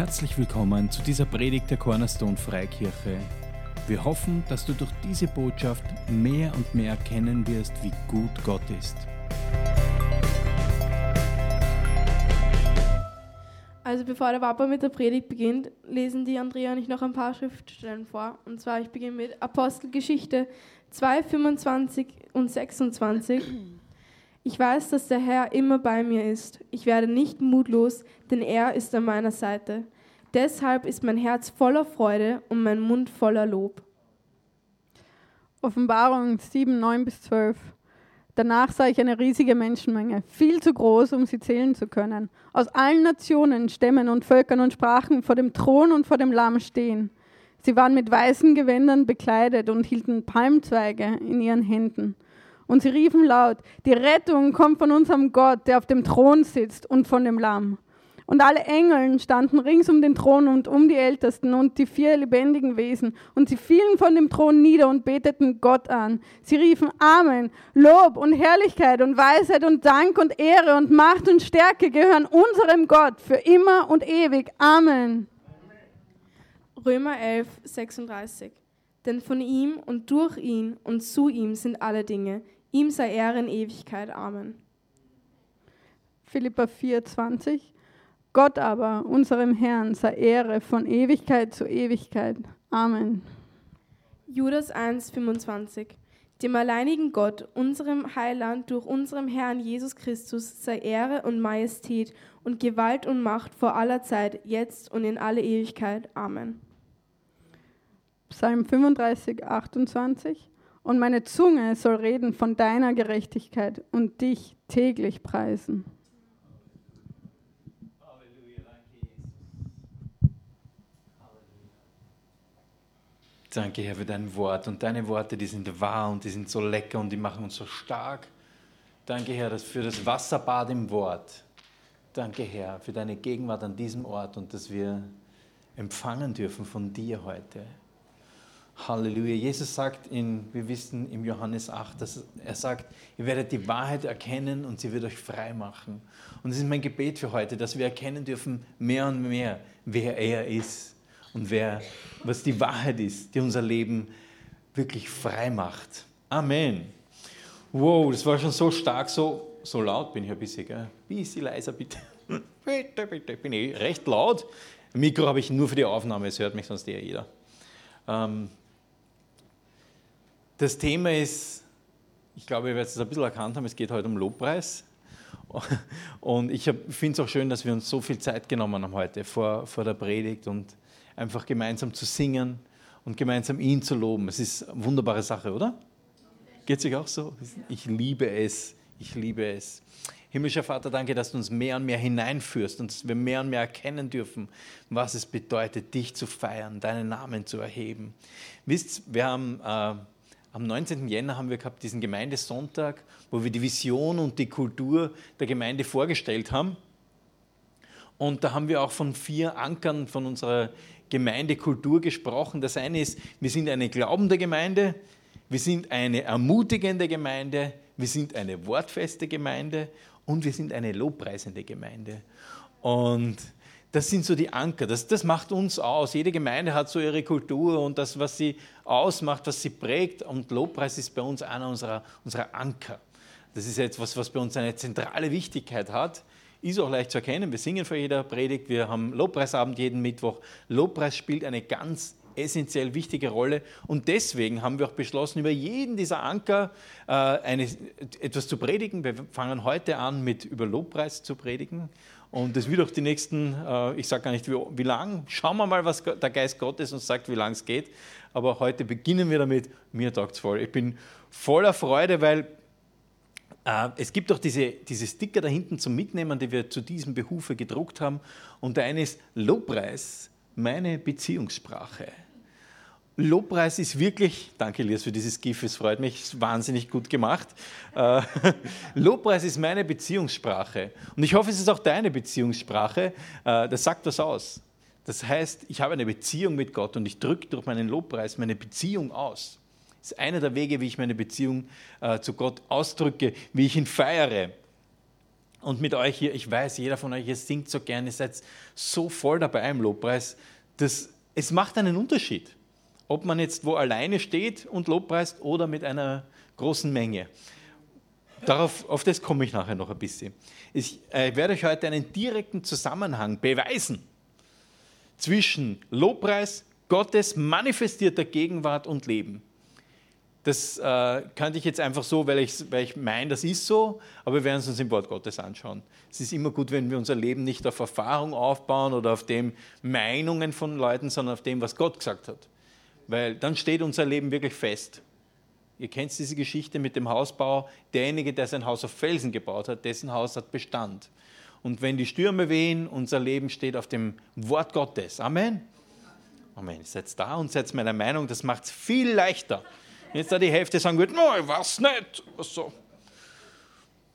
Herzlich willkommen zu dieser Predigt der Cornerstone Freikirche. Wir hoffen, dass du durch diese Botschaft mehr und mehr erkennen wirst, wie gut Gott ist. Also bevor der Papa mit der Predigt beginnt, lesen die Andrea und ich noch ein paar Schriftstellen vor. Und zwar, ich beginne mit Apostelgeschichte 2, 25 und 26. Ich weiß, dass der Herr immer bei mir ist. Ich werde nicht mutlos, denn er ist an meiner Seite. Deshalb ist mein Herz voller Freude und mein Mund voller Lob. Offenbarung 7, 9 bis 12. Danach sah ich eine riesige Menschenmenge, viel zu groß, um sie zählen zu können. Aus allen Nationen, Stämmen und Völkern und Sprachen vor dem Thron und vor dem Lamm stehen. Sie waren mit weißen Gewändern bekleidet und hielten Palmzweige in ihren Händen. Und sie riefen laut, die Rettung kommt von unserem Gott, der auf dem Thron sitzt und von dem Lamm. Und alle Engeln standen rings um den Thron und um die Ältesten und die vier lebendigen Wesen. Und sie fielen von dem Thron nieder und beteten Gott an. Sie riefen Amen. Lob und Herrlichkeit und Weisheit und Dank und Ehre und Macht und Stärke gehören unserem Gott für immer und ewig. Amen. Römer 11, 36. Denn von ihm und durch ihn und zu ihm sind alle Dinge. Ihm sei Ehre in Ewigkeit. Amen. Philippa 4, 20. Gott aber, unserem Herrn, sei Ehre von Ewigkeit zu Ewigkeit. Amen. Judas 1, 25. Dem alleinigen Gott, unserem Heiland durch unserem Herrn Jesus Christus, sei Ehre und Majestät und Gewalt und Macht vor aller Zeit, jetzt und in alle Ewigkeit. Amen. Psalm 35, 28. Und meine Zunge soll reden von deiner Gerechtigkeit und dich täglich preisen. Danke, Herr, für dein Wort. Und deine Worte, die sind wahr und die sind so lecker und die machen uns so stark. Danke, Herr, für das Wasserbad im Wort. Danke, Herr, für deine Gegenwart an diesem Ort und dass wir empfangen dürfen von dir heute. Halleluja. Jesus sagt, in, wir wissen im Johannes 8, dass er sagt, ihr werdet die Wahrheit erkennen und sie wird euch frei machen. Und es ist mein Gebet für heute, dass wir erkennen dürfen, mehr und mehr, wer er ist und wer, was die Wahrheit ist, die unser Leben wirklich frei macht. Amen. Wow, das war schon so stark, so, so laut bin ich ein bisschen, gell? Bisschen leiser bitte. bitte, bitte, bin ich recht laut. Mikro habe ich nur für die Aufnahme, es hört mich sonst eher jeder. Ähm, das Thema ist, ich glaube, ihr werdet es ein bisschen erkannt haben, es geht heute um Lobpreis. Und ich finde es auch schön, dass wir uns so viel Zeit genommen haben heute vor, vor der Predigt und einfach gemeinsam zu singen und gemeinsam ihn zu loben. Es ist eine wunderbare Sache, oder? Geht es euch auch so? Ich liebe es. Ich liebe es. Himmlischer Vater, danke, dass du uns mehr und mehr hineinführst und dass wir mehr und mehr erkennen dürfen, was es bedeutet, dich zu feiern, deinen Namen zu erheben. Wisst, wir haben äh, am 19. Jänner haben wir gehabt diesen Gemeindesonntag, wo wir die Vision und die Kultur der Gemeinde vorgestellt haben. Und da haben wir auch von vier Ankern von unserer Gemeindekultur gesprochen. Das eine ist, wir sind eine glaubende Gemeinde, wir sind eine ermutigende Gemeinde, wir sind eine wortfeste Gemeinde und wir sind eine lobpreisende Gemeinde. Und das sind so die Anker, das, das macht uns aus. Jede Gemeinde hat so ihre Kultur und das, was sie ausmacht, was sie prägt. Und Lobpreis ist bei uns einer unserer, unserer Anker. Das ist etwas, was bei uns eine zentrale Wichtigkeit hat. Ist auch leicht zu erkennen. Wir singen vor jeder Predigt, wir haben Lobpreisabend jeden Mittwoch. Lobpreis spielt eine ganz essentiell wichtige Rolle. Und deswegen haben wir auch beschlossen, über jeden dieser Anker äh, eine, etwas zu predigen. Wir fangen heute an, mit über Lobpreis zu predigen. Und das wird auch die nächsten, äh, ich sage gar nicht wie, wie lang, schauen wir mal, was der Geist Gottes uns sagt, wie lang es geht. Aber heute beginnen wir damit, mir taugt es voll. Ich bin voller Freude, weil äh, es gibt auch diese, diese Sticker da hinten zum Mitnehmen, die wir zu diesem Behufe gedruckt haben. Und der eine ist Lobpreis, meine Beziehungssprache. Lobpreis ist wirklich, danke Elias für dieses GIF, es freut mich, ist wahnsinnig gut gemacht. Äh, Lobpreis ist meine Beziehungssprache und ich hoffe, es ist auch deine Beziehungssprache. Äh, das sagt was aus. Das heißt, ich habe eine Beziehung mit Gott und ich drücke durch meinen Lobpreis meine Beziehung aus. Das ist einer der Wege, wie ich meine Beziehung äh, zu Gott ausdrücke, wie ich ihn feiere. Und mit euch hier, ich weiß, jeder von euch, ihr singt so gerne, ihr seid so voll dabei im Lobpreis. Das, es macht einen Unterschied, ob man jetzt wo alleine steht und Lobpreist oder mit einer großen Menge. Darauf, auf das komme ich nachher noch ein bisschen. Ich äh, werde euch heute einen direkten Zusammenhang beweisen zwischen Lobpreis, Gottes manifestierter Gegenwart und Leben. Das äh, könnte ich jetzt einfach so, weil ich, weil ich meine, das ist so, aber wir werden es uns im Wort Gottes anschauen. Es ist immer gut, wenn wir unser Leben nicht auf Erfahrung aufbauen oder auf dem Meinungen von Leuten, sondern auf dem, was Gott gesagt hat. Weil dann steht unser Leben wirklich fest. Ihr kennt diese Geschichte mit dem Hausbau. Derjenige, der sein Haus auf Felsen gebaut hat, dessen Haus hat Bestand. Und wenn die Stürme wehen, unser Leben steht auf dem Wort Gottes. Amen. Amen. Seid da und seid meiner Meinung, das macht es viel leichter Jetzt da die Hälfte sagen wird, ich weiß nicht. Also,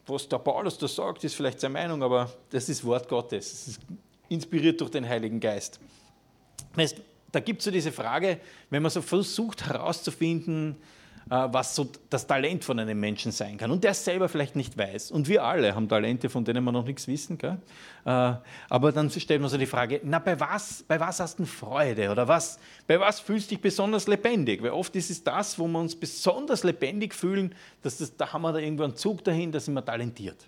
was der Paulus da sagt, ist vielleicht seine Meinung, aber das ist Wort Gottes. Es ist inspiriert durch den Heiligen Geist. Da gibt es so diese Frage, wenn man so versucht herauszufinden, äh, was so das Talent von einem Menschen sein kann und der selber vielleicht nicht weiß. Und wir alle haben Talente, von denen wir noch nichts wissen. Gell? Äh, aber dann stellt man so die Frage, na bei was, bei was hast du Freude oder was, bei was fühlst du dich besonders lebendig? Weil oft ist es das, wo wir uns besonders lebendig fühlen, dass das, da haben wir da irgendwo einen Zug dahin, da sind wir talentiert.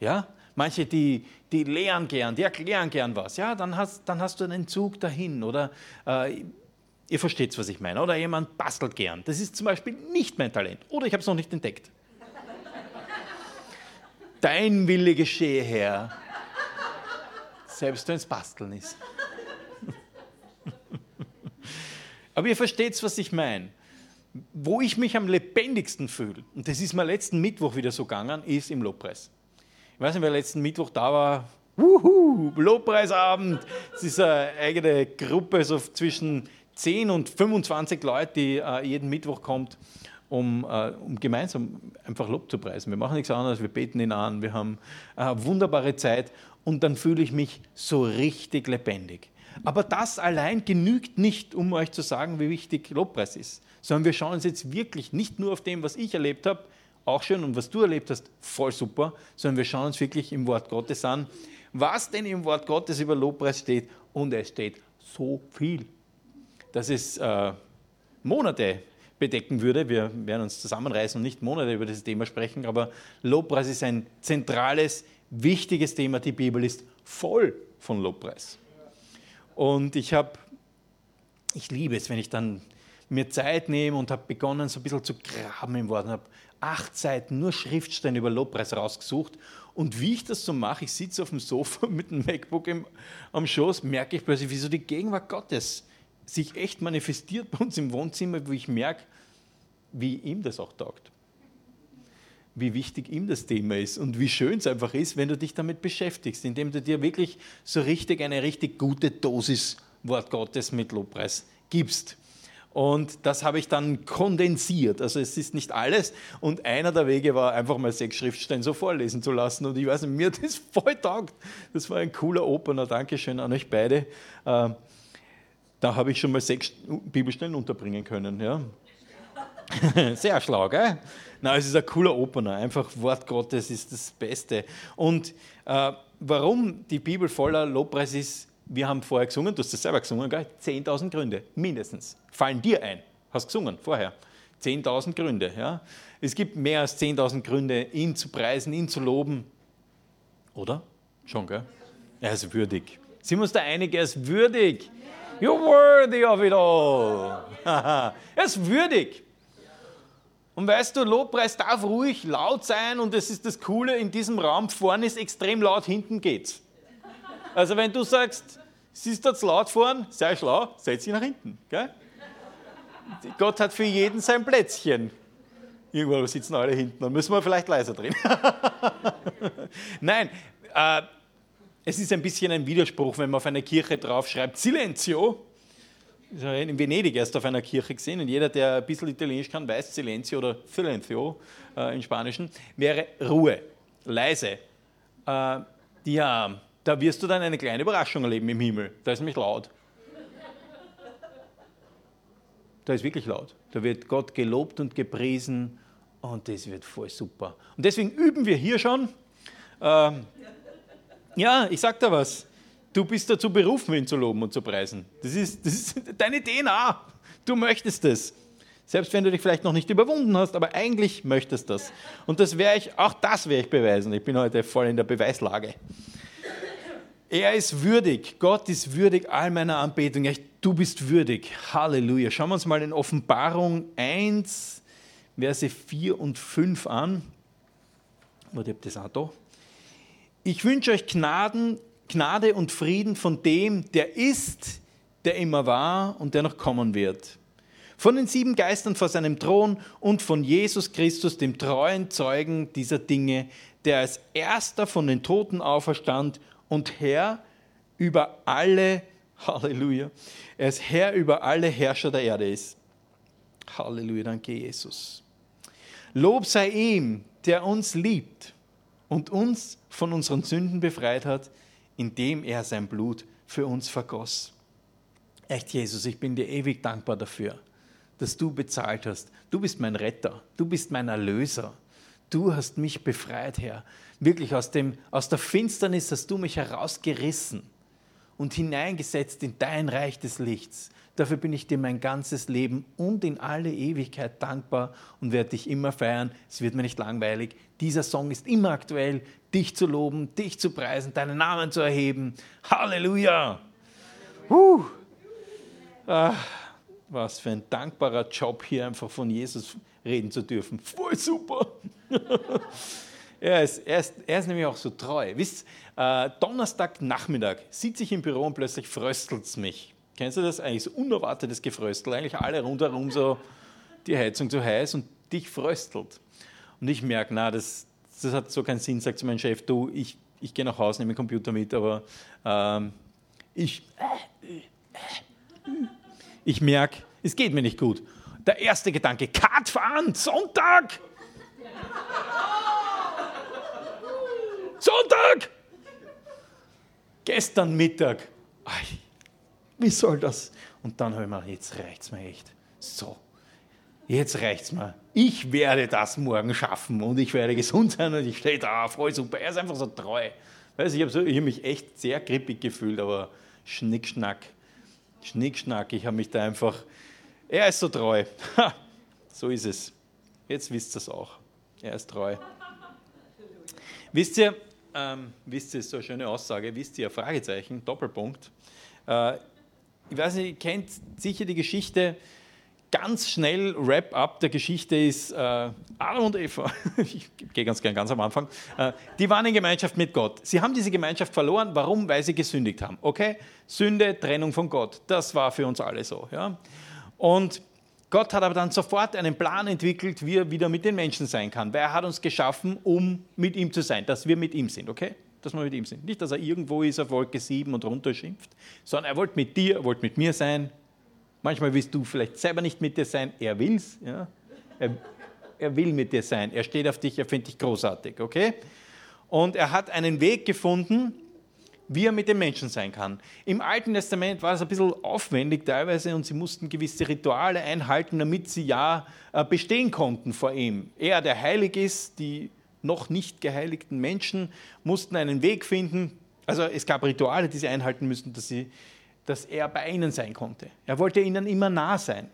Ja? Manche, die, die lehren gern, die erklären gern was. Ja, dann hast, dann hast du einen Zug dahin. Oder äh, Ihr versteht, was ich meine. Oder jemand bastelt gern. Das ist zum Beispiel nicht mein Talent. Oder ich habe es noch nicht entdeckt. Dein Wille geschehe, Herr. Selbst wenn es Basteln ist. Aber ihr versteht, was ich meine. Wo ich mich am lebendigsten fühle, und das ist mir letzten Mittwoch wieder so gegangen, ist im Lobpreis. Ich weiß nicht, wer letzten Mittwoch da war. Wuhu, Lobpreisabend. Es ist eine eigene Gruppe, so zwischen 10 und 25 Leute, die äh, jeden Mittwoch kommt, um, äh, um, gemeinsam einfach Lob zu preisen. Wir machen nichts anderes, wir beten ihn an, wir haben eine wunderbare Zeit und dann fühle ich mich so richtig lebendig. Aber das allein genügt nicht, um euch zu sagen, wie wichtig Lobpreis ist, sondern wir schauen uns jetzt wirklich nicht nur auf dem, was ich erlebt habe, auch schön, und was du erlebt hast, voll super, sondern wir schauen uns wirklich im Wort Gottes an, was denn im Wort Gottes über Lobpreis steht. Und es steht so viel dass es äh, Monate bedecken würde. Wir werden uns zusammenreißen und nicht Monate über dieses Thema sprechen, aber Lobpreis ist ein zentrales, wichtiges Thema. Die Bibel ist voll von Lobpreis. Und ich habe, ich liebe es, wenn ich dann mir Zeit nehme und habe begonnen, so ein bisschen zu graben im Wort und habe acht Seiten nur Schriftstellen über Lobpreis rausgesucht. Und wie ich das so mache, ich sitze auf dem Sofa mit dem MacBook im, am Schoß, merke ich plötzlich, wie so die Gegenwart Gottes sich echt manifestiert bei uns im Wohnzimmer, wo ich merke, wie ihm das auch taugt. Wie wichtig ihm das Thema ist und wie schön es einfach ist, wenn du dich damit beschäftigst, indem du dir wirklich so richtig eine richtig gute Dosis Wort Gottes mit Lobpreis gibst. Und das habe ich dann kondensiert. Also es ist nicht alles. Und einer der Wege war, einfach mal sechs Schriftstellen so vorlesen zu lassen. Und ich weiß nicht, mir hat das voll taugt. Das war ein cooler Opener. Dankeschön an euch beide. Äh, da habe ich schon mal sechs Bibelstellen unterbringen können. Ja. Sehr schlau, gell? Na, es ist ein cooler Opener. Einfach Wort Gottes ist das Beste. Und äh, warum die Bibel voller Lobpreis ist, wir haben vorher gesungen, du hast das selber gesungen, gell? 10.000 Gründe, mindestens. Fallen dir ein. Hast gesungen vorher. 10.000 Gründe. Ja? Es gibt mehr als 10.000 Gründe, ihn zu preisen, ihn zu loben. Oder? Schon, gell? Er ist würdig. Sind wir uns da einig, er ist würdig. You're worthy of it all. er ist würdig. Und weißt du, Lobpreis darf ruhig laut sein und das ist das Coole in diesem Raum. Vorne ist extrem laut, hinten geht's. Also wenn du sagst, siehst du zu laut vorn, sei schlau, setz dich nach hinten. Gell? Gott hat für jeden sein Plätzchen. Irgendwo sitzen alle hinten, dann müssen wir vielleicht leiser drehen. Nein, äh, es ist ein bisschen ein Widerspruch, wenn man auf einer Kirche draufschreibt, Silenzio. Ich habe in Venedig erst auf einer Kirche gesehen und jeder, der ein bisschen Italienisch kann, weiß Silenzio oder Silenzio äh, im Spanischen, wäre Ruhe, leise. Äh, ja, da wirst du dann eine kleine Überraschung erleben im Himmel. Da ist nämlich laut. Da ist wirklich laut. Da wird Gott gelobt und gepriesen und das wird voll super. Und deswegen üben wir hier schon Ähm, ja, ich sag dir was. Du bist dazu berufen, ihn zu loben und zu preisen. Das ist, das ist deine DNA. Du möchtest es. Selbst wenn du dich vielleicht noch nicht überwunden hast, aber eigentlich möchtest du das. Und das werde ich, auch das werde ich beweisen. Ich bin heute voll in der Beweislage. Er ist würdig. Gott ist würdig all meiner Anbetung. Ja, du bist würdig. Halleluja. Schauen wir uns mal in Offenbarung 1, Verse 4 und 5 an. Warte, ich das auch da. Ich wünsche euch Gnaden, Gnade und Frieden von dem, der ist, der immer war und der noch kommen wird. Von den sieben Geistern vor seinem Thron und von Jesus Christus, dem treuen Zeugen dieser Dinge, der als erster von den Toten auferstand und Herr über alle, Halleluja, er ist Herr über alle Herrscher der Erde ist. Halleluja, danke Jesus. Lob sei ihm, der uns liebt und uns von unseren Sünden befreit hat, indem er sein Blut für uns vergoss. Echt, Jesus, ich bin dir ewig dankbar dafür, dass du bezahlt hast. Du bist mein Retter, du bist mein Erlöser. Du hast mich befreit, Herr. Wirklich aus, dem, aus der Finsternis hast du mich herausgerissen und hineingesetzt in dein Reich des Lichts. Dafür bin ich dir mein ganzes Leben und in alle Ewigkeit dankbar und werde dich immer feiern. Es wird mir nicht langweilig. Dieser Song ist immer aktuell, dich zu loben, dich zu preisen, deinen Namen zu erheben. Halleluja! Uh. Ah, was für ein dankbarer Job hier einfach von Jesus reden zu dürfen. Voll super! er, ist, er, ist, er ist nämlich auch so treu. Wisst, äh, Donnerstagnachmittag sitze ich im Büro und plötzlich fröstelt es mich. Kennst du das? Eigentlich so unerwartetes Gefröstel. Eigentlich alle rundherum so die Heizung zu heiß und dich fröstelt. Und ich merke, na, das, das hat so keinen Sinn, sagt zu meinem Chef, du, ich, ich gehe nach Hause, nehme den Computer mit, aber ähm, ich, ich merke, es geht mir nicht gut. Der erste Gedanke, Kart fahren, Sonntag! Sonntag! Gestern Mittag, wie soll das? Und dann habe ich mir jetzt reicht es mir echt. So, jetzt reicht es mir. Ich werde das morgen schaffen und ich werde gesund sein und ich stehe da, voll super. Er ist einfach so treu. Weißt, ich habe so, hab mich echt sehr grippig gefühlt, aber Schnickschnack, Schnickschnack, ich habe mich da einfach, er ist so treu. Ha, so ist es. Jetzt wisst ihr es auch. Er ist treu. Wisst ihr, ähm, wisst ihr, so eine schöne Aussage, wisst ihr, Fragezeichen, Doppelpunkt. Äh, ich weiß nicht, ihr kennt sicher die Geschichte, ganz schnell Wrap-up der Geschichte ist äh, Adam und Eva, ich gehe ganz gern ganz am Anfang, äh, die waren in Gemeinschaft mit Gott. Sie haben diese Gemeinschaft verloren, warum? Weil sie gesündigt haben. Okay? Sünde, Trennung von Gott, das war für uns alle so. Ja? Und Gott hat aber dann sofort einen Plan entwickelt, wie er wieder mit den Menschen sein kann, weil er hat uns geschaffen, um mit ihm zu sein, dass wir mit ihm sind, okay? dass wir mit ihm sind. Nicht, dass er irgendwo ist auf Wolke 7 und runterschimpft, sondern er wollte mit dir, er wollte mit mir sein. Manchmal willst du vielleicht selber nicht mit dir sein, er will's. Ja? Er, er will mit dir sein, er steht auf dich, er findet dich großartig, okay? Und er hat einen Weg gefunden, wie er mit den Menschen sein kann. Im Alten Testament war es ein bisschen aufwendig teilweise und sie mussten gewisse Rituale einhalten, damit sie ja äh, bestehen konnten vor ihm. Er, der heilig ist, die noch nicht geheiligten Menschen mussten einen Weg finden. Also es gab Rituale, die sie einhalten müssten, dass, sie, dass er bei ihnen sein konnte. Er wollte ihnen immer nah sein.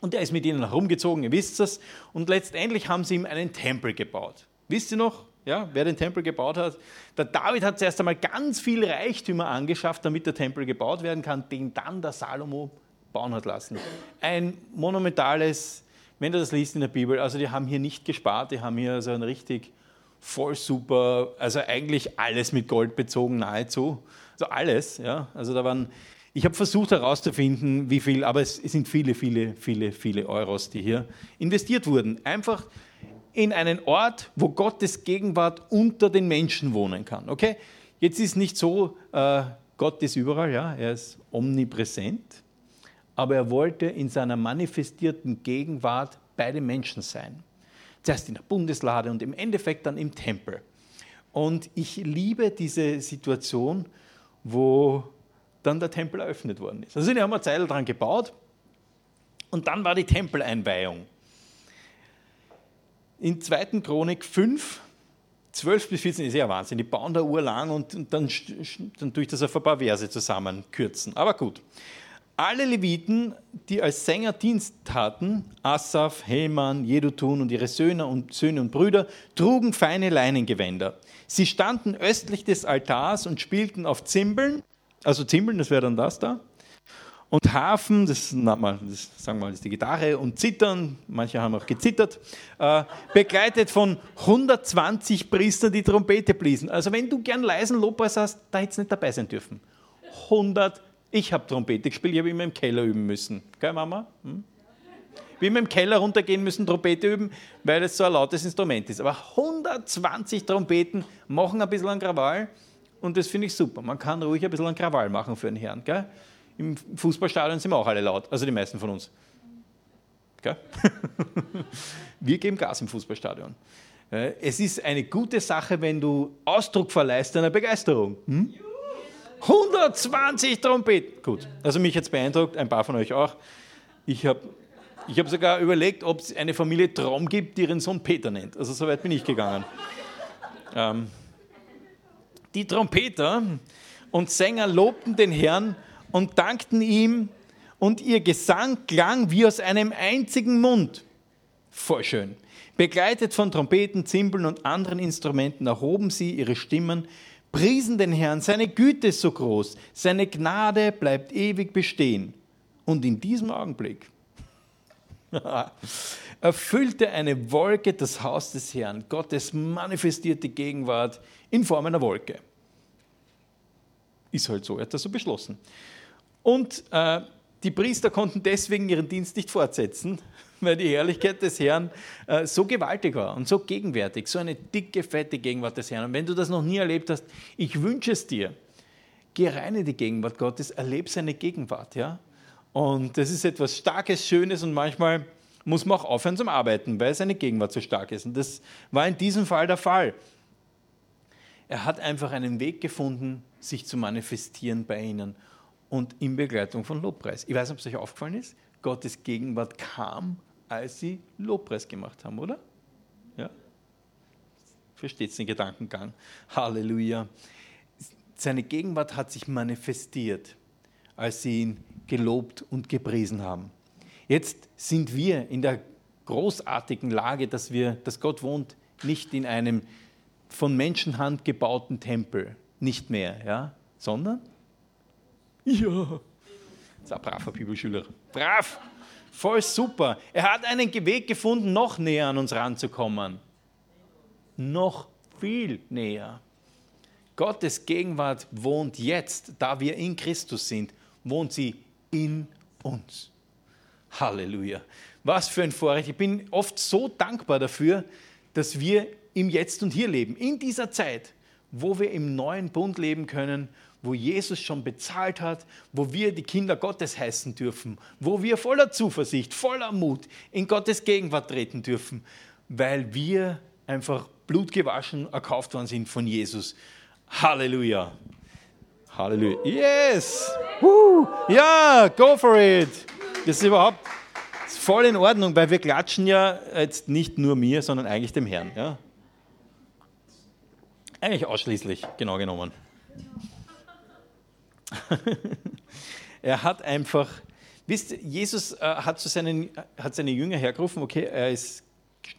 Und er ist mit ihnen herumgezogen, ihr wisst es. Und letztendlich haben sie ihm einen Tempel gebaut. Wisst ihr noch, ja, wer den Tempel gebaut hat? Der David hat zuerst einmal ganz viel Reichtümer angeschafft, damit der Tempel gebaut werden kann, den dann der Salomo bauen hat lassen. Ein monumentales wenn du das liest in der Bibel, also die haben hier nicht gespart, die haben hier so ein richtig voll super, also eigentlich alles mit Gold bezogen nahezu. Also alles, ja. Also da waren, ich habe versucht herauszufinden, wie viel, aber es sind viele, viele, viele, viele Euros, die hier investiert wurden. Einfach in einen Ort, wo Gottes Gegenwart unter den Menschen wohnen kann. Okay? Jetzt ist nicht so, äh, Gott ist überall, ja, er ist omnipräsent aber er wollte in seiner manifestierten Gegenwart bei den Menschen sein. Zuerst in der Bundeslade und im Endeffekt dann im Tempel. Und ich liebe diese Situation, wo dann der Tempel eröffnet worden ist. Also die haben eine Zeit daran gebaut und dann war die Tempeleinweihung. In 2. Chronik 5 12 bis 14 ist ja Wahnsinn. Die bauen da Uhr lang und, dann, dann ich das auf ein paar Verse zusammenkürzen. Aber gut. Alle Leviten, die als Sänger Dienst taten, Asaf, Heman, Jedutun und ihre Söhne und, Söhne und Brüder, trugen feine Leinengewänder. Sie standen östlich des Altars und spielten auf Zimbeln, also Zimbeln, das wäre dann das da, und Hafen, das, das sagen wir mal, ist die Gitarre, und Zittern, manche haben auch gezittert, äh, begleitet von 120 Priestern, die Trompete bliesen. Also wenn du gern leisen Lobpreis hast, da hättest du nicht dabei sein dürfen. 100 ich habe Trompete gespielt, ich habe immer im Keller üben müssen. Gell, Mama? Hm? Wir haben im Keller runtergehen müssen, Trompete üben, weil es so ein lautes Instrument ist. Aber 120 Trompeten machen ein bisschen an Krawall und das finde ich super. Man kann ruhig ein bisschen an Krawall machen für einen Herrn. Gell? Im Fußballstadion sind wir auch alle laut, also die meisten von uns. Gell? wir geben Gas im Fußballstadion. Äh, es ist eine gute Sache, wenn du Ausdruck verleihst deiner Begeisterung. Hm? 120 Trompeten. Gut, also mich jetzt beeindruckt, ein paar von euch auch. Ich habe ich hab sogar überlegt, ob es eine Familie Traum gibt, die ihren Sohn Peter nennt. Also so weit bin ich gegangen. Ähm, die Trompeter und Sänger lobten den Herrn und dankten ihm und ihr Gesang klang wie aus einem einzigen Mund. Voll schön. Begleitet von Trompeten, Zimbeln und anderen Instrumenten erhoben sie ihre Stimmen priesen den Herrn, seine Güte ist so groß, seine Gnade bleibt ewig bestehen. Und in diesem Augenblick erfüllte eine Wolke das Haus des Herrn, Gottes manifestierte Gegenwart in Form einer Wolke. Ist halt so, er hat das so beschlossen. Und äh, die Priester konnten deswegen ihren Dienst nicht fortsetzen, weil die Herrlichkeit des Herrn äh, so gewaltig war und so gegenwärtig, so eine dicke, fette Gegenwart des Herrn. Und wenn du das noch nie erlebt hast, ich wünsche es dir. Geh rein in die Gegenwart Gottes, erlebe seine Gegenwart. Ja? Und das ist etwas Starkes, Schönes und manchmal muss man auch aufhören zum Arbeiten, weil seine Gegenwart so stark ist. Und das war in diesem Fall der Fall. Er hat einfach einen Weg gefunden, sich zu manifestieren bei ihnen und in Begleitung von Lobpreis. Ich weiß nicht, ob es euch aufgefallen ist. Gottes Gegenwart kam, als sie Lobpreis gemacht haben, oder? Ja? Versteht den Gedankengang? Halleluja. Seine Gegenwart hat sich manifestiert, als sie ihn gelobt und gepriesen haben. Jetzt sind wir in der großartigen Lage, dass, wir, dass Gott wohnt nicht in einem von Menschenhand gebauten Tempel, nicht mehr, ja, sondern ja, das ist ein braver Bibelschüler. Brav! Voll super. Er hat einen Weg gefunden, noch näher an uns ranzukommen. Noch viel näher. Gottes Gegenwart wohnt jetzt, da wir in Christus sind, wohnt sie in uns. Halleluja. Was für ein Vorrecht. Ich bin oft so dankbar dafür, dass wir im Jetzt und Hier leben. In dieser Zeit, wo wir im neuen Bund leben können, wo Jesus schon bezahlt hat, wo wir die Kinder Gottes heißen dürfen, wo wir voller Zuversicht, voller Mut in Gottes Gegenwart treten dürfen, weil wir einfach blutgewaschen erkauft worden sind von Jesus. Halleluja. Halleluja. Yes. Ja, go for it. Das ist überhaupt voll in Ordnung, weil wir klatschen ja jetzt nicht nur mir, sondern eigentlich dem Herrn. Ja? Eigentlich ausschließlich, genau genommen. er hat einfach, wisst ihr, Jesus äh, hat, zu seinen, hat seine Jünger hergerufen, okay, er ist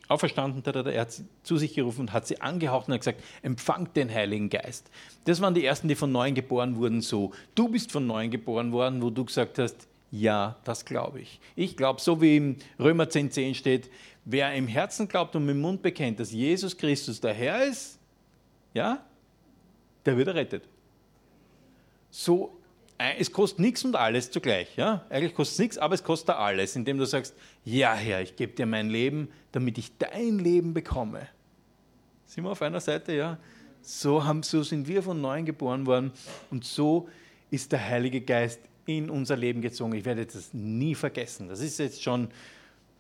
auferstanden, er hat sie zu sich gerufen und hat sie angehaucht und hat gesagt, empfangt den Heiligen Geist. Das waren die Ersten, die von Neuem geboren wurden so. Du bist von Neuem geboren worden, wo du gesagt hast, ja, das glaube ich. Ich glaube, so wie im Römer 10,10 10 steht, wer im Herzen glaubt und mit dem Mund bekennt, dass Jesus Christus der Herr ist, ja, der wird errettet so, äh, es kostet nichts und alles zugleich. Ja? Eigentlich kostet es nichts, aber es kostet alles, indem du sagst, ja Herr, ich gebe dir mein Leben, damit ich dein Leben bekomme. Sind wir auf einer Seite, ja? So, haben, so sind wir von neuem geboren worden und so ist der Heilige Geist in unser Leben gezogen. Ich werde das nie vergessen. Das ist jetzt schon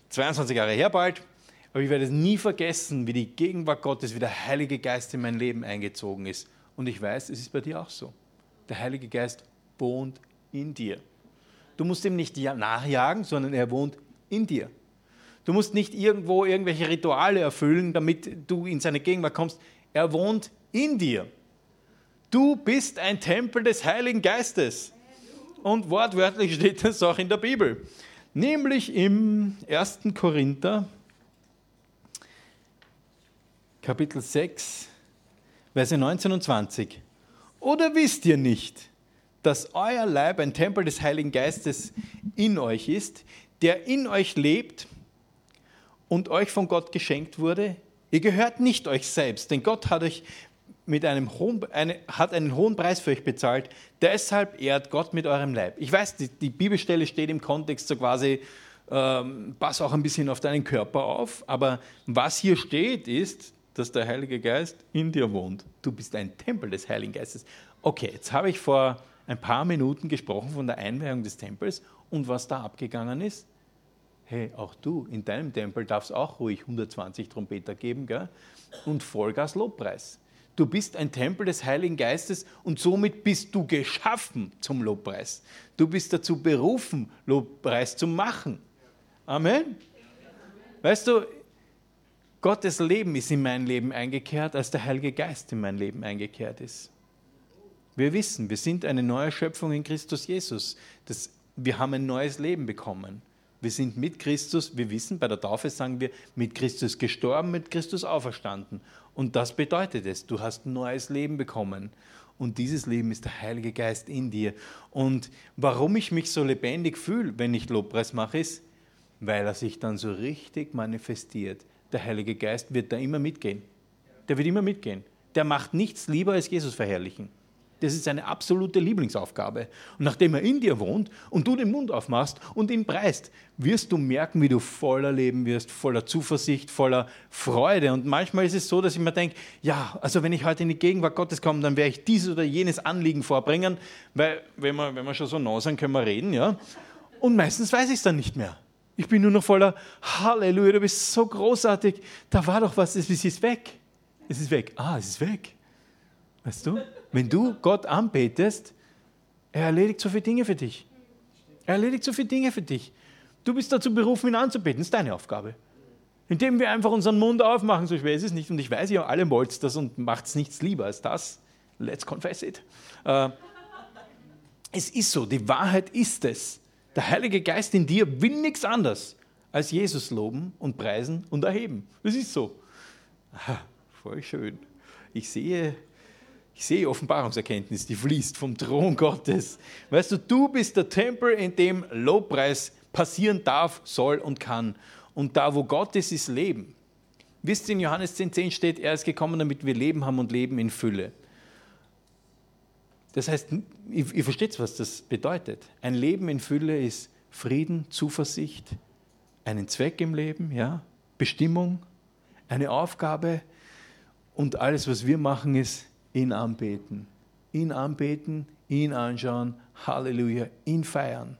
22 Jahre her bald, aber ich werde es nie vergessen, wie die Gegenwart Gottes, wie der Heilige Geist in mein Leben eingezogen ist. Und ich weiß, es ist bei dir auch so. Der Heilige Geist wohnt in dir. Du musst ihm nicht nachjagen, sondern er wohnt in dir. Du musst nicht irgendwo irgendwelche Rituale erfüllen, damit du in seine Gegenwart kommst. Er wohnt in dir. Du bist ein Tempel des Heiligen Geistes. Und wortwörtlich steht das auch in der Bibel. Nämlich im 1. Korinther, Kapitel 6, Verse 19 und 20. Oder wisst ihr nicht, dass euer Leib ein Tempel des Heiligen Geistes in euch ist, der in euch lebt und euch von Gott geschenkt wurde? Ihr gehört nicht euch selbst, denn Gott hat euch mit einem hohen, eine, hat einen hohen Preis für euch bezahlt. Deshalb ehrt Gott mit eurem Leib. Ich weiß, die, die Bibelstelle steht im Kontext so quasi, ähm, pass auch ein bisschen auf deinen Körper auf. Aber was hier steht, ist, dass der Heilige Geist in dir wohnt. Du bist ein Tempel des Heiligen Geistes. Okay, jetzt habe ich vor ein paar Minuten gesprochen von der Einweihung des Tempels und was da abgegangen ist. Hey, auch du, in deinem Tempel darf es auch ruhig 120 Trompeter geben gell? und Vollgas Lobpreis. Du bist ein Tempel des Heiligen Geistes und somit bist du geschaffen zum Lobpreis. Du bist dazu berufen, Lobpreis zu machen. Amen. Weißt du, Gottes Leben ist in mein Leben eingekehrt, als der Heilige Geist in mein Leben eingekehrt ist. Wir wissen, wir sind eine neue Schöpfung in Christus Jesus. Das, wir haben ein neues Leben bekommen. Wir sind mit Christus, wir wissen, bei der Taufe sagen wir, mit Christus gestorben, mit Christus auferstanden. Und das bedeutet es, du hast ein neues Leben bekommen. Und dieses Leben ist der Heilige Geist in dir. Und warum ich mich so lebendig fühle, wenn ich Lobpreis mache, ist, weil er sich dann so richtig manifestiert. Der Heilige Geist wird da immer mitgehen. Der wird immer mitgehen. Der macht nichts lieber als Jesus verherrlichen. Das ist seine absolute Lieblingsaufgabe. Und nachdem er in dir wohnt und du den Mund aufmachst und ihn preist, wirst du merken, wie du voller Leben wirst, voller Zuversicht, voller Freude. Und manchmal ist es so, dass ich mir denke, ja, also wenn ich heute in die Gegenwart Gottes komme, dann werde ich dieses oder jenes Anliegen vorbringen, weil wenn wir, wenn wir schon so nah sind, können wir reden, ja. Und meistens weiß ich es dann nicht mehr. Ich bin nur noch voller Halleluja, du bist so großartig. Da war doch was, es ist weg. Es ist weg. Ah, es ist weg. Weißt du? Wenn du Gott anbetest, er erledigt so viele Dinge für dich. Er erledigt so viele Dinge für dich. Du bist dazu berufen, ihn anzubeten. Das ist deine Aufgabe. Indem wir einfach unseren Mund aufmachen, so schwer ist es nicht. Und ich weiß, ihr alle wollt das und macht es nichts lieber als das. Let's confess it. Äh, es ist so, die Wahrheit ist es. Der Heilige Geist in dir will nichts anderes als Jesus loben und preisen und erheben. Das ist so. Aha, voll schön. Ich sehe ich sehe Offenbarungserkenntnis, die fließt vom Thron Gottes. Weißt du, du bist der Tempel, in dem Lobpreis passieren darf, soll und kann. Und da, wo Gott ist, ist Leben. Wisst ihr, in Johannes 10,10 10 steht, er ist gekommen, damit wir Leben haben und Leben in Fülle. Das heißt, ihr, ihr versteht, was das bedeutet. Ein Leben in Fülle ist Frieden, Zuversicht, einen Zweck im Leben, ja, Bestimmung, eine Aufgabe. Und alles, was wir machen, ist ihn anbeten. Ihn anbeten, ihn anschauen, Halleluja, ihn feiern.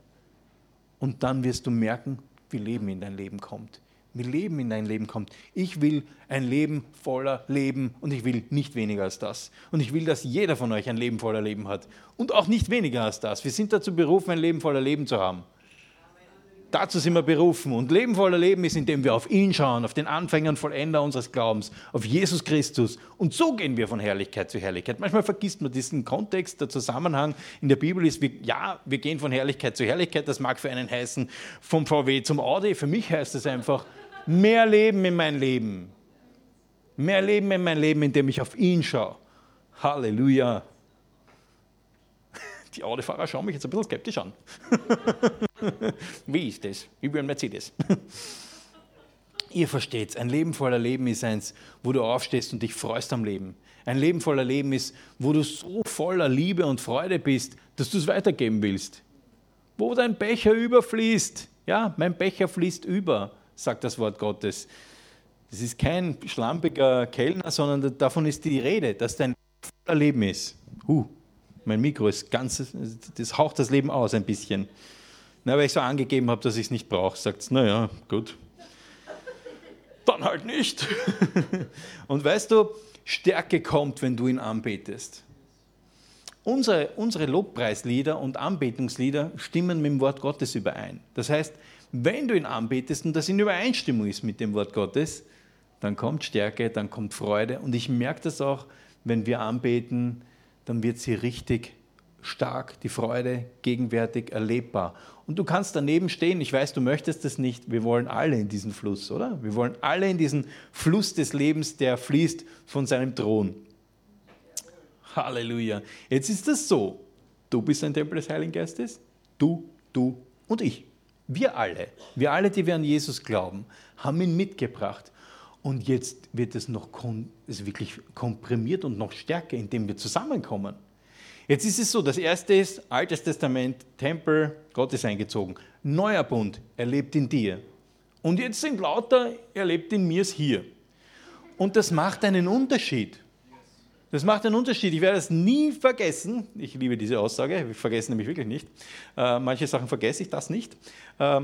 Und dann wirst du merken, wie Leben in dein Leben kommt. Wie Leben in dein Leben kommt. Ich will ein Leben voller Leben und ich will nicht weniger als das. Und ich will, dass jeder von euch ein Leben voller Leben hat. Und auch nicht weniger als das. Wir sind dazu berufen, ein Leben voller Leben zu haben. Dazu sind wir berufen. Und Leben voller Leben ist, indem wir auf ihn schauen, auf den Anfänger und Vollender unseres Glaubens, auf Jesus Christus. Und so gehen wir von Herrlichkeit zu Herrlichkeit. Manchmal vergisst man diesen Kontext, der Zusammenhang in der Bibel ist, wie, ja, wir gehen von Herrlichkeit zu Herrlichkeit. Das mag für einen heißen, vom VW zum Audi. Für mich heißt es einfach, mehr Leben in mein Leben. Mehr Leben in mein Leben, indem ich auf ihn schaue. Halleluja. Die Autofahrer schauen mich jetzt ein bisschen skeptisch an. Wie ist das? Ich bin Mercedes. Ihr versteht's, ein Leben voller Leben ist eins, wo du aufstehst und dich freust am Leben. Ein Leben voller Leben ist, wo du so voller Liebe und Freude bist, dass du es weitergeben willst. Wo dein Becher überfließt. Ja, mein Becher fließt über, sagt das Wort Gottes. Das ist kein schlampiger Kellner, sondern davon ist die Rede, dass dein voller Leben ist. Huh, mein Mikro ist ganz, das haucht das Leben aus ein bisschen. Na, weil ich so angegeben habe, dass ich es nicht brauche, sagt es, naja, gut. Dann halt nicht. Und weißt du, Stärke kommt, wenn du ihn anbetest. Unsere, unsere Lobpreislieder und Anbetungslieder stimmen mit dem Wort Gottes überein. Das heißt, wenn du ihn anbetest und das in Übereinstimmung ist mit dem Wort Gottes, dann kommt Stärke, dann kommt Freude. Und ich merke das auch, wenn wir anbeten, dann wird sie richtig stark, die Freude gegenwärtig erlebbar. Und du kannst daneben stehen, ich weiß, du möchtest das nicht, wir wollen alle in diesen Fluss, oder? Wir wollen alle in diesen Fluss des Lebens, der fließt von seinem Thron. Halleluja. Jetzt ist das so, du bist ein Tempel des Heiligen Geistes, du, du und ich. Wir alle, wir alle, die wir an Jesus glauben, haben ihn mitgebracht. Und jetzt wird es noch es wirklich komprimiert und noch stärker, indem wir zusammenkommen. Jetzt ist es so, das erste ist Altes Testament, Tempel, Gott ist eingezogen. Neuer Bund, er lebt in dir. Und jetzt sind lauter, er lebt in mir, ist hier. Und das macht einen Unterschied. Das macht einen Unterschied. Ich werde es nie vergessen. Ich liebe diese Aussage, ich vergesse nämlich wirklich nicht. Äh, manche Sachen vergesse ich, das nicht. Äh,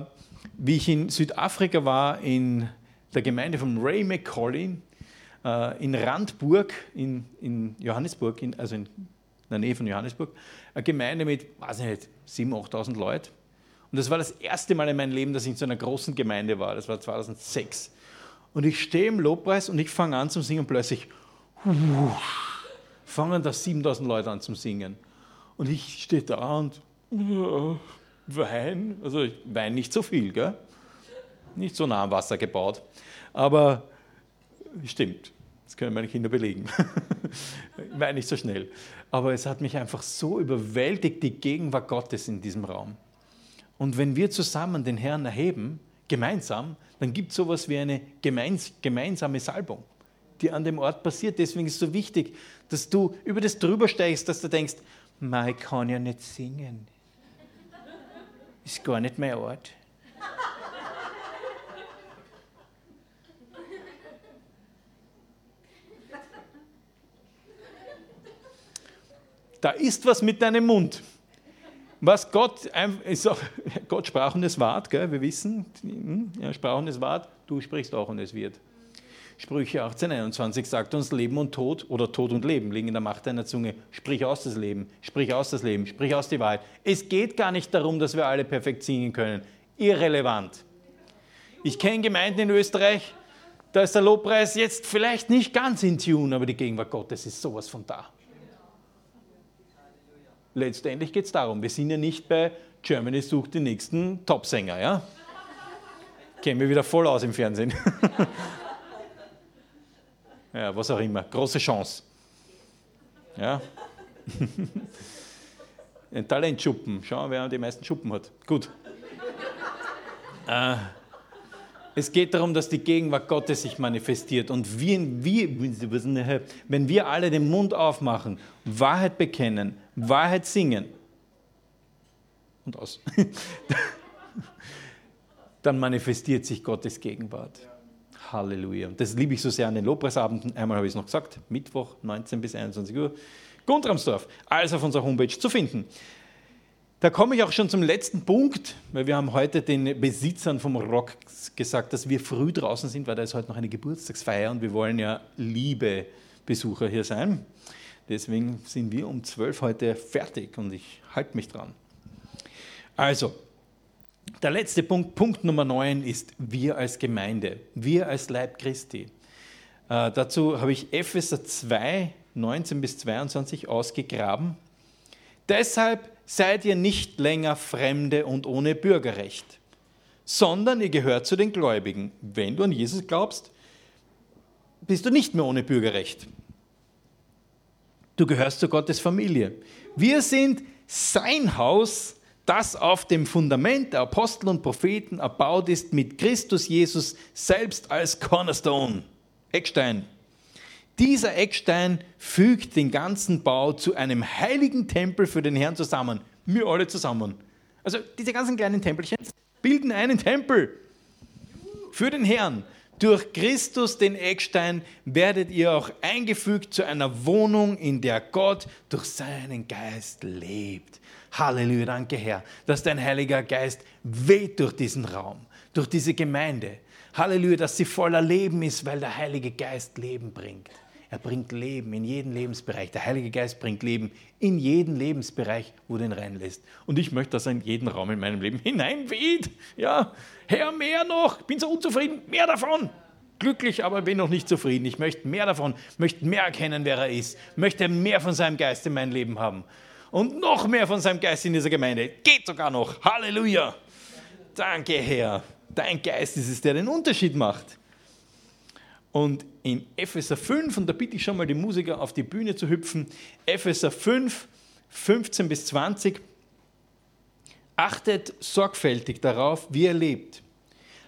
wie ich in Südafrika war, in der Gemeinde von Ray McCauley äh, in Randburg, in, in Johannesburg, in, also in der Nähe von Johannesburg, eine Gemeinde mit, weiß ich nicht, 7.000, 8.000 Leuten. Und das war das erste Mal in meinem Leben, dass ich in so einer großen Gemeinde war. Das war 2006. Und ich stehe im Lobpreis und ich fange an zu singen und plötzlich fangen da 7000 Leute an zu singen. Und ich stehe da und uh, wein, also ich weine nicht so viel, gell? nicht so nah am Wasser gebaut. Aber stimmt, das können meine Kinder belegen. ich meine nicht so schnell. Aber es hat mich einfach so überwältigt, die Gegenwart Gottes in diesem Raum. Und wenn wir zusammen den Herrn erheben, gemeinsam, dann gibt es sowas wie eine gemeins gemeinsame Salbung, die an dem Ort passiert. Deswegen ist es so wichtig, dass du über das drüber steigst, dass du denkst, ich kann ja nicht singen. Ist gar nicht mein Ort. Da ist was mit deinem Mund. Was Gott, ist auch, Gott sprach und es ward, gell? wir wissen, hm, er sprach und es ward, du sprichst auch und es wird. Sprüche 18, 21 sagt uns, Leben und Tod oder Tod und Leben liegen in der Macht deiner Zunge. Sprich aus das Leben, sprich aus das Leben, sprich aus die Wahrheit. Es geht gar nicht darum, dass wir alle perfekt singen können. Irrelevant. Ich kenne Gemeinden in Österreich, da ist der Lobpreis jetzt vielleicht nicht ganz in Tune, aber die Gegenwart Gottes ist sowas von da letztendlich geht es darum, wir sind ja nicht bei Germany sucht den nächsten Topsänger, ja? Kennen wir wieder voll aus im Fernsehen. ja, was auch immer. Große Chance. Ja? Ein Talentschuppen. Schauen, wer die meisten Schuppen hat. Gut. Äh, es geht darum, dass die Gegenwart Gottes sich manifestiert. Und wir, wir, wenn wir alle den Mund aufmachen, Wahrheit bekennen, Wahrheit singen und aus, dann manifestiert sich Gottes Gegenwart. Halleluja. Und das liebe ich so sehr an den Lobpreisabenden. Einmal habe ich es noch gesagt, Mittwoch 19 bis 21 Uhr. Guntramsdorf, alles auf unserer Homepage zu finden. Da komme ich auch schon zum letzten Punkt, weil wir haben heute den Besitzern vom Rock gesagt, dass wir früh draußen sind, weil da ist heute noch eine Geburtstagsfeier und wir wollen ja liebe Besucher hier sein. Deswegen sind wir um 12 heute fertig und ich halte mich dran. Also, der letzte Punkt, Punkt Nummer 9 ist wir als Gemeinde, wir als Leib Christi. Äh, dazu habe ich Epheser 2, 19 bis 22 ausgegraben. Deshalb seid ihr nicht länger Fremde und ohne Bürgerrecht, sondern ihr gehört zu den Gläubigen. Wenn du an Jesus glaubst, bist du nicht mehr ohne Bürgerrecht. Du gehörst zu Gottes Familie. Wir sind sein Haus, das auf dem Fundament der Apostel und Propheten erbaut ist, mit Christus Jesus selbst als Cornerstone, Eckstein. Dieser Eckstein fügt den ganzen Bau zu einem heiligen Tempel für den Herrn zusammen. Wir alle zusammen. Also diese ganzen kleinen Tempelchen bilden einen Tempel für den Herrn. Durch Christus, den Eckstein, werdet ihr auch eingefügt zu einer Wohnung, in der Gott durch seinen Geist lebt. Halleluja, danke Herr, dass dein Heiliger Geist weht durch diesen Raum, durch diese Gemeinde. Halleluja, dass sie voller Leben ist, weil der Heilige Geist Leben bringt. Er bringt Leben in jeden Lebensbereich. Der Heilige Geist bringt Leben in jeden Lebensbereich, wo du ihn reinlässt. Und ich möchte, dass er in jeden Raum in meinem Leben hineinweht. Ja, Herr, mehr noch. Bin so unzufrieden. Mehr davon. glücklich, aber bin noch nicht zufrieden. Ich möchte mehr davon, möchte mehr erkennen, wer er ist, möchte mehr von seinem Geist in mein Leben haben. Und noch mehr von seinem Geist in dieser Gemeinde. Geht sogar noch. Halleluja. Danke, Herr. Dein Geist ist es, der den Unterschied macht. Und in Epheser 5, und da bitte ich schon mal die Musiker auf die Bühne zu hüpfen, Epheser 5, 15 bis 20, achtet sorgfältig darauf, wie ihr lebt.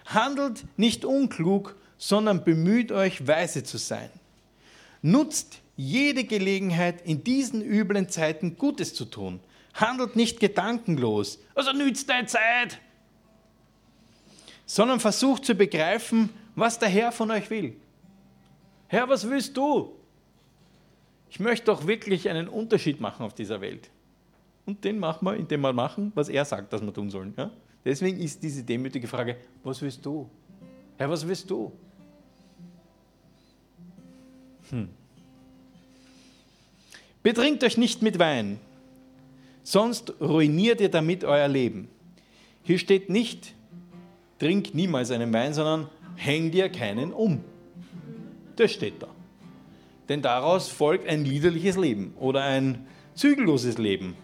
Handelt nicht unklug, sondern bemüht euch, weise zu sein. Nutzt jede Gelegenheit, in diesen üblen Zeiten Gutes zu tun. Handelt nicht gedankenlos, also nützt deine Zeit, sondern versucht zu begreifen, was der Herr von euch will. Herr, was willst du? Ich möchte doch wirklich einen Unterschied machen auf dieser Welt. Und den machen wir, indem wir machen, was er sagt, dass wir tun sollen. Ja? Deswegen ist diese demütige Frage, was willst du? Herr, was willst du? Hm. Betrinkt euch nicht mit Wein, sonst ruiniert ihr damit euer Leben. Hier steht nicht, trink niemals einen Wein, sondern häng dir keinen um. Das steht da. Denn daraus folgt ein liederliches Leben oder ein zügelloses Leben.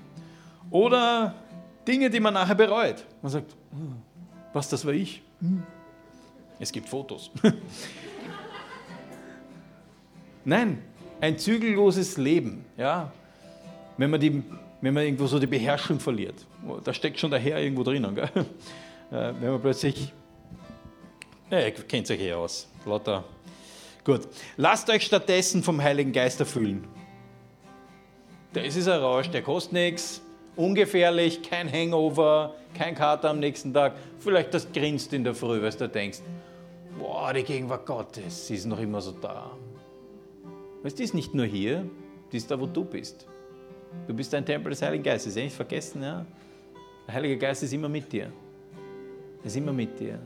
Oder Dinge, die man nachher bereut. Man sagt, hm, was, das war ich? Hm. Es gibt Fotos. Nein, ein zügelloses Leben. Ja? Wenn, man die, wenn man irgendwo so die Beherrschung verliert. Da steckt schon der Herr irgendwo drinnen. Gell? Äh, wenn man plötzlich, ja, ihr kennt euch eh aus, lauter Gut. Lasst euch stattdessen vom Heiligen Geist erfüllen. Das ist ein Rausch, der kostet nichts, ungefährlich, kein Hangover, kein Kater am nächsten Tag. Vielleicht das grinst in der Früh, weil du denkst, boah, die Gegenwart Gottes, sie ist noch immer so da. Du, die ist nicht nur hier, die ist da, wo du bist. Du bist ein Tempel des Heiligen Geistes, nicht vergessen, ja? Der Heilige Geist ist immer mit dir. Er ist immer mit dir.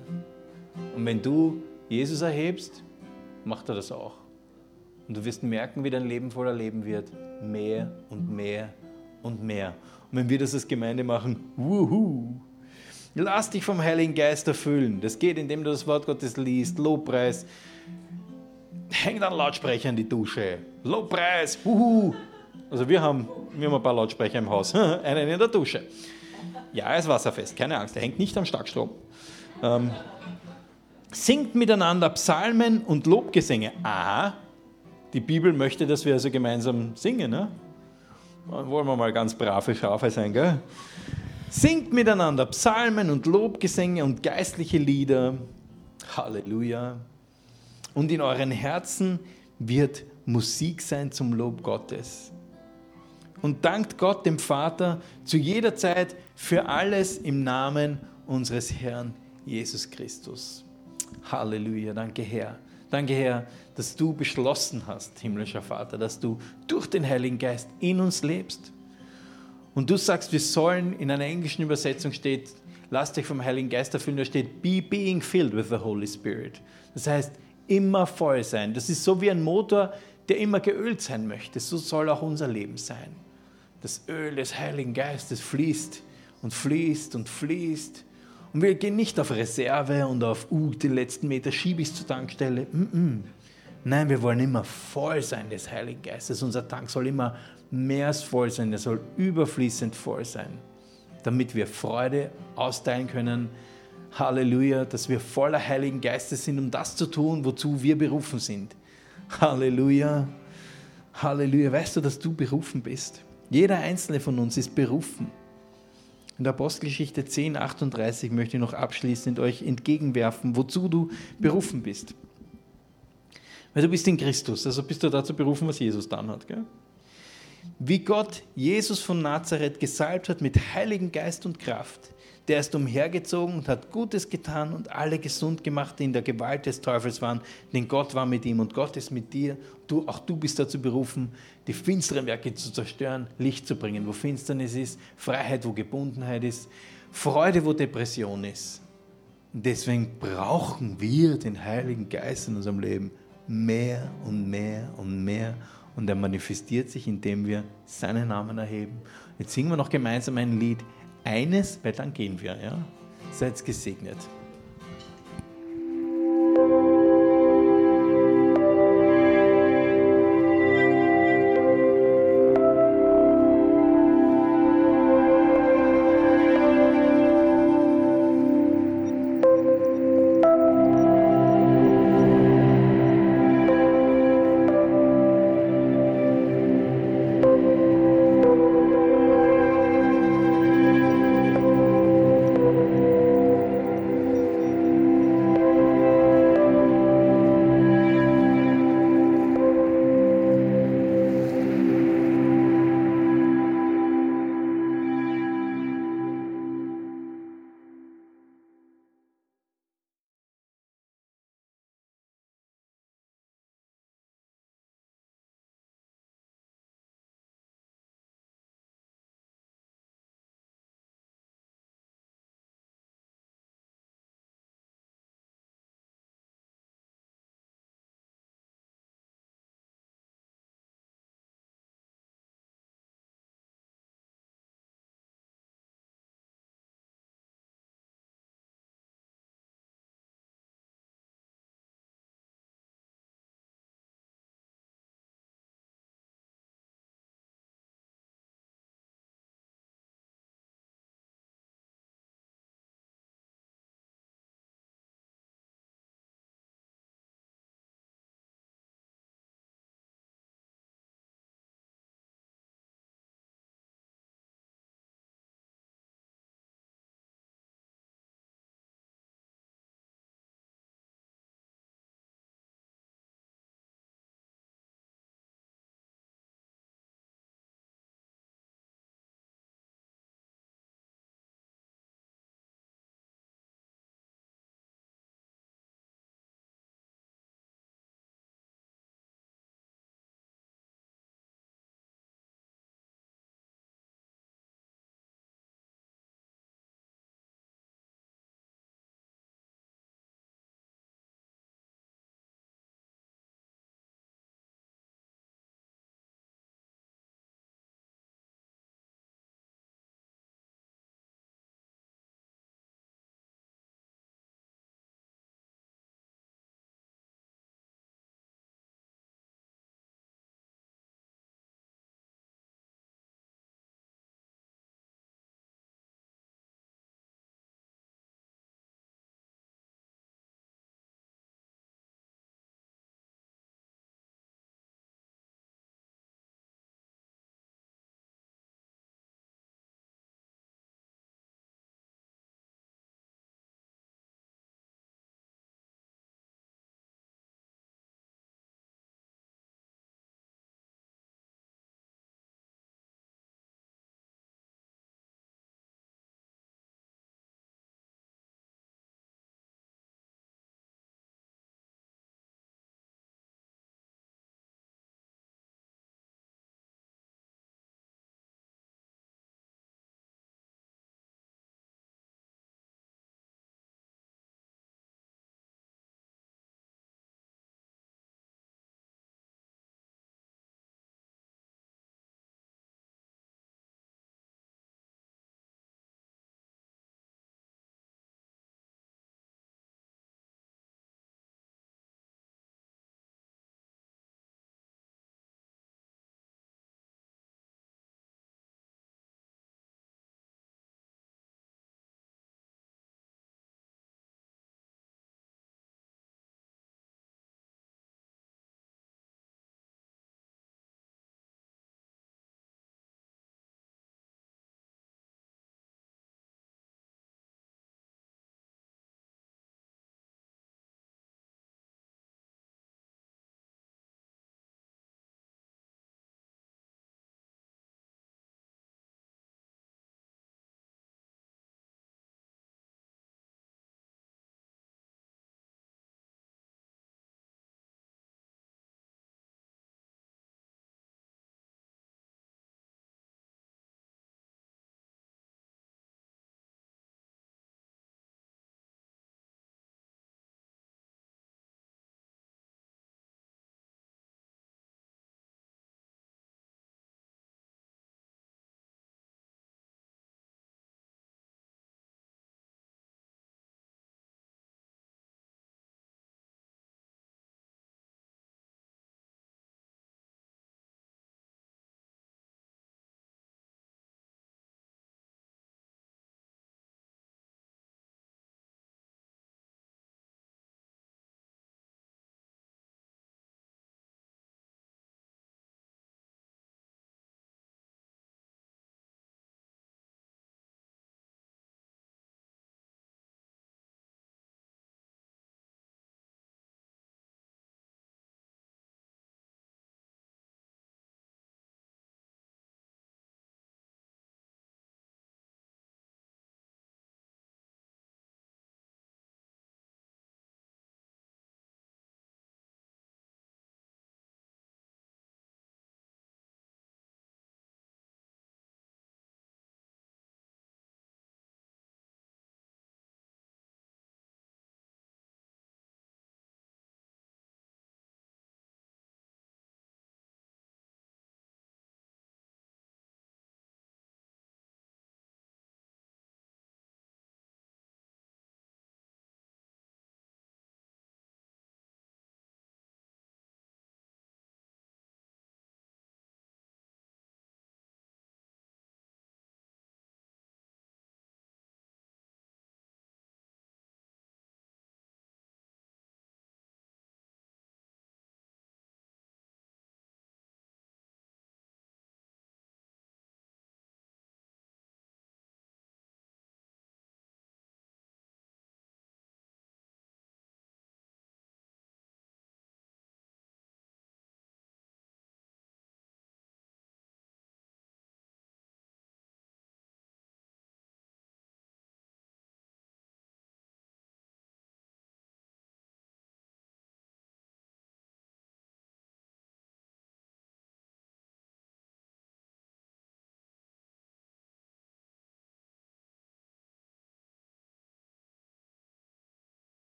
Und wenn du Jesus erhebst, macht er das auch. Und du wirst merken, wie dein Leben voller Leben wird. Mehr und mehr und mehr. Und wenn wir das als Gemeinde machen, wuhu, lass dich vom Heiligen Geist erfüllen. Das geht, indem du das Wort Gottes liest, Lobpreis. Häng dann Lautsprecher in die Dusche. Lobpreis, wuhu. Also wir haben, wir haben ein paar Lautsprecher im Haus. Einen in der Dusche. Ja, ist wasserfest, keine Angst, er hängt nicht am Starkstrom. Ähm, Singt miteinander Psalmen und Lobgesänge. Aha, die Bibel möchte, dass wir also gemeinsam singen. Ne? Dann wollen wir mal ganz brave Schafe sein. Gell? Singt miteinander Psalmen und Lobgesänge und geistliche Lieder. Halleluja. Und in euren Herzen wird Musik sein zum Lob Gottes. Und dankt Gott dem Vater zu jeder Zeit für alles im Namen unseres Herrn Jesus Christus. Halleluja, danke Herr. Danke Herr, dass du beschlossen hast, himmlischer Vater, dass du durch den Heiligen Geist in uns lebst. Und du sagst, wir sollen, in einer englischen Übersetzung steht, lasst euch vom Heiligen Geist erfüllen, da steht, be being filled with the Holy Spirit. Das heißt, immer voll sein. Das ist so wie ein Motor, der immer geölt sein möchte. So soll auch unser Leben sein. Das Öl des Heiligen Geistes fließt und fließt und fließt und wir gehen nicht auf Reserve und auf, uh, den letzten Meter schiebe ich zur Tankstelle. Mm -mm. Nein, wir wollen immer voll sein des Heiligen Geistes. Unser Tank soll immer mehr als voll sein, er soll überfließend voll sein, damit wir Freude austeilen können. Halleluja, dass wir voller Heiligen Geistes sind, um das zu tun, wozu wir berufen sind. Halleluja, Halleluja. Weißt du, dass du berufen bist? Jeder einzelne von uns ist berufen. In der Apostelgeschichte 10, 38 möchte ich noch abschließend euch entgegenwerfen, wozu du berufen bist. Weil du bist in Christus, also bist du dazu berufen, was Jesus dann hat. Gell? Wie Gott Jesus von Nazareth gesalbt hat mit Heiligen Geist und Kraft, der ist umhergezogen und hat Gutes getan und alle gesund gemacht, die in der Gewalt des Teufels waren, denn Gott war mit ihm und Gott ist mit dir. Du, auch du bist dazu berufen, die finsteren Werke zu zerstören, Licht zu bringen, wo Finsternis ist, Freiheit, wo Gebundenheit ist, Freude, wo Depression ist. Deswegen brauchen wir den Heiligen Geist in unserem Leben mehr und mehr und mehr. Und er manifestiert sich, indem wir seinen Namen erheben. Jetzt singen wir noch gemeinsam ein Lied eines, weil dann gehen wir. Ja? Seid gesegnet.